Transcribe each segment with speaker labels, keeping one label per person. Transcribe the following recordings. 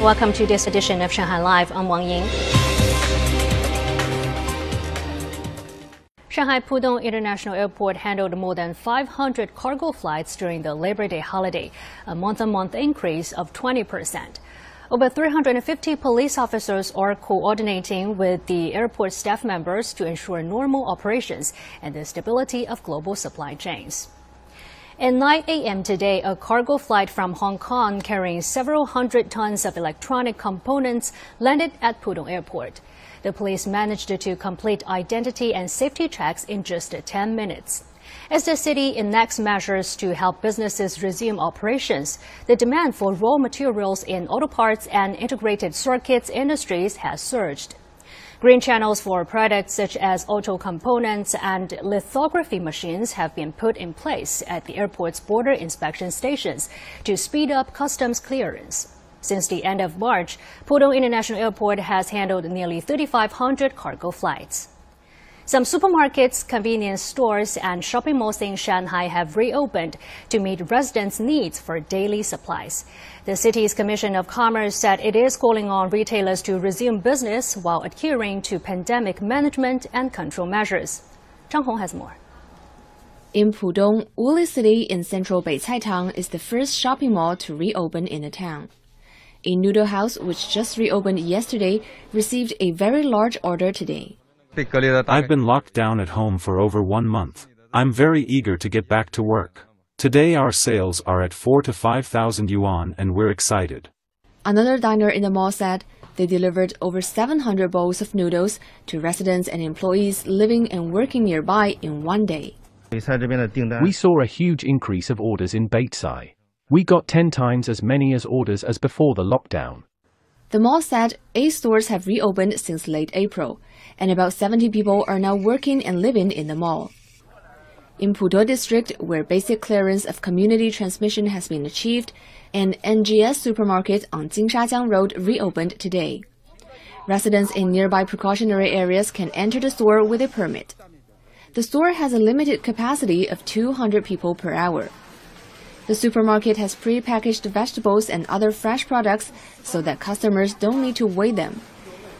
Speaker 1: Welcome to this edition of Shanghai Live. I'm Wang Ying. Shanghai Pudong International Airport handled more than 500 cargo flights during the Labor Day holiday, a month-on-month increase of 20 percent. Over 350 police officers are coordinating with the airport staff members to ensure normal operations and the stability of global supply chains. At 9 a.m. today, a cargo flight from Hong Kong carrying several hundred tons of electronic components landed at Pudong Airport. The police managed to complete identity and safety checks in just 10 minutes. As the city enacts measures to help businesses resume operations, the demand for raw materials in auto parts and integrated circuits industries has surged. Green channels for products such as auto components and lithography machines have been put in place at the airport's border inspection stations to speed up customs clearance. Since the end of March, Pudong International Airport has handled nearly 3,500 cargo flights. Some supermarkets, convenience stores, and shopping malls in Shanghai have reopened to meet residents' needs for daily supplies. The city's Commission of Commerce said it is calling on retailers to resume business while adhering to pandemic management and control measures. Zhang Hong has more.
Speaker 2: In Pudong, Woolly City in central Beicaitang is the first shopping mall to reopen in the town. A noodle house, which just reopened yesterday, received a very large order today.
Speaker 3: I've been locked down at home for over one month. I'm very eager to get back to work. Today our sales are at 4 to 5,000 yuan and we're excited.
Speaker 2: Another diner in the mall said they delivered over 700 bowls of noodles to residents and employees living and working nearby in one day.
Speaker 4: We saw a huge increase of orders in Beicai. We got 10 times as many as orders as before the lockdown.
Speaker 2: The mall said eight stores have reopened since late April, and about 70 people are now working and living in the mall. In Putuo District, where basic clearance of community transmission has been achieved, an NGS supermarket on Jinshajiang Road reopened today. Residents in nearby precautionary areas can enter the store with a permit. The store has a limited capacity of 200 people per hour. The supermarket has pre-packaged vegetables and other fresh products so that customers don't need to weigh them.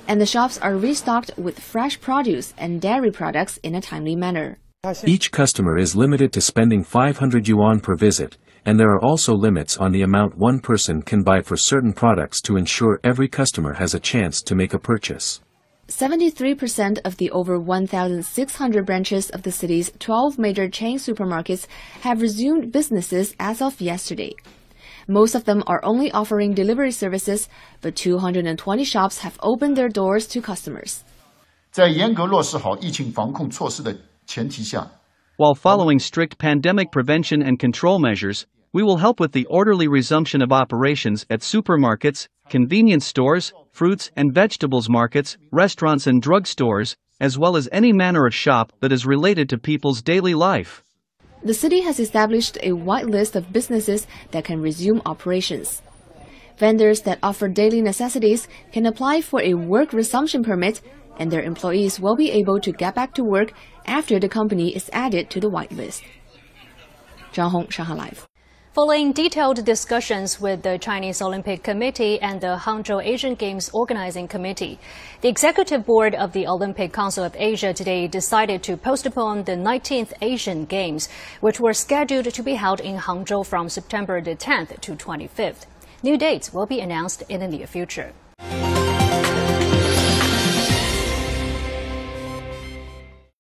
Speaker 2: And the shops are restocked with fresh produce and dairy products in a timely manner.
Speaker 5: Each customer is limited to spending 500 yuan per visit, and there are also limits on the amount one person can buy for certain products to ensure every customer has a chance to make a purchase.
Speaker 2: 73% of the over 1,600 branches of the city's 12 major chain supermarkets have resumed businesses as of yesterday. Most of them are only offering delivery services, but 220 shops have opened their doors to customers.
Speaker 6: While following strict pandemic prevention and control measures, we will help with the orderly resumption of operations at supermarkets, convenience stores, fruits and vegetables markets, restaurants and drugstores, as well as any manner of shop that is related to people's daily life.
Speaker 2: The city has established a wide list of businesses that can resume operations. Vendors that offer daily necessities can apply for a work resumption permit, and their employees will be able to get back to work after the company is added to the whitelist. Zhang Hong, Shanghai Live.
Speaker 1: Following detailed discussions with the Chinese Olympic Committee and the Hangzhou Asian Games Organizing Committee, the Executive Board of the Olympic Council of Asia today decided to postpone the 19th Asian Games, which were scheduled to be held in Hangzhou from September the 10th to 25th. New dates will be announced in the near future.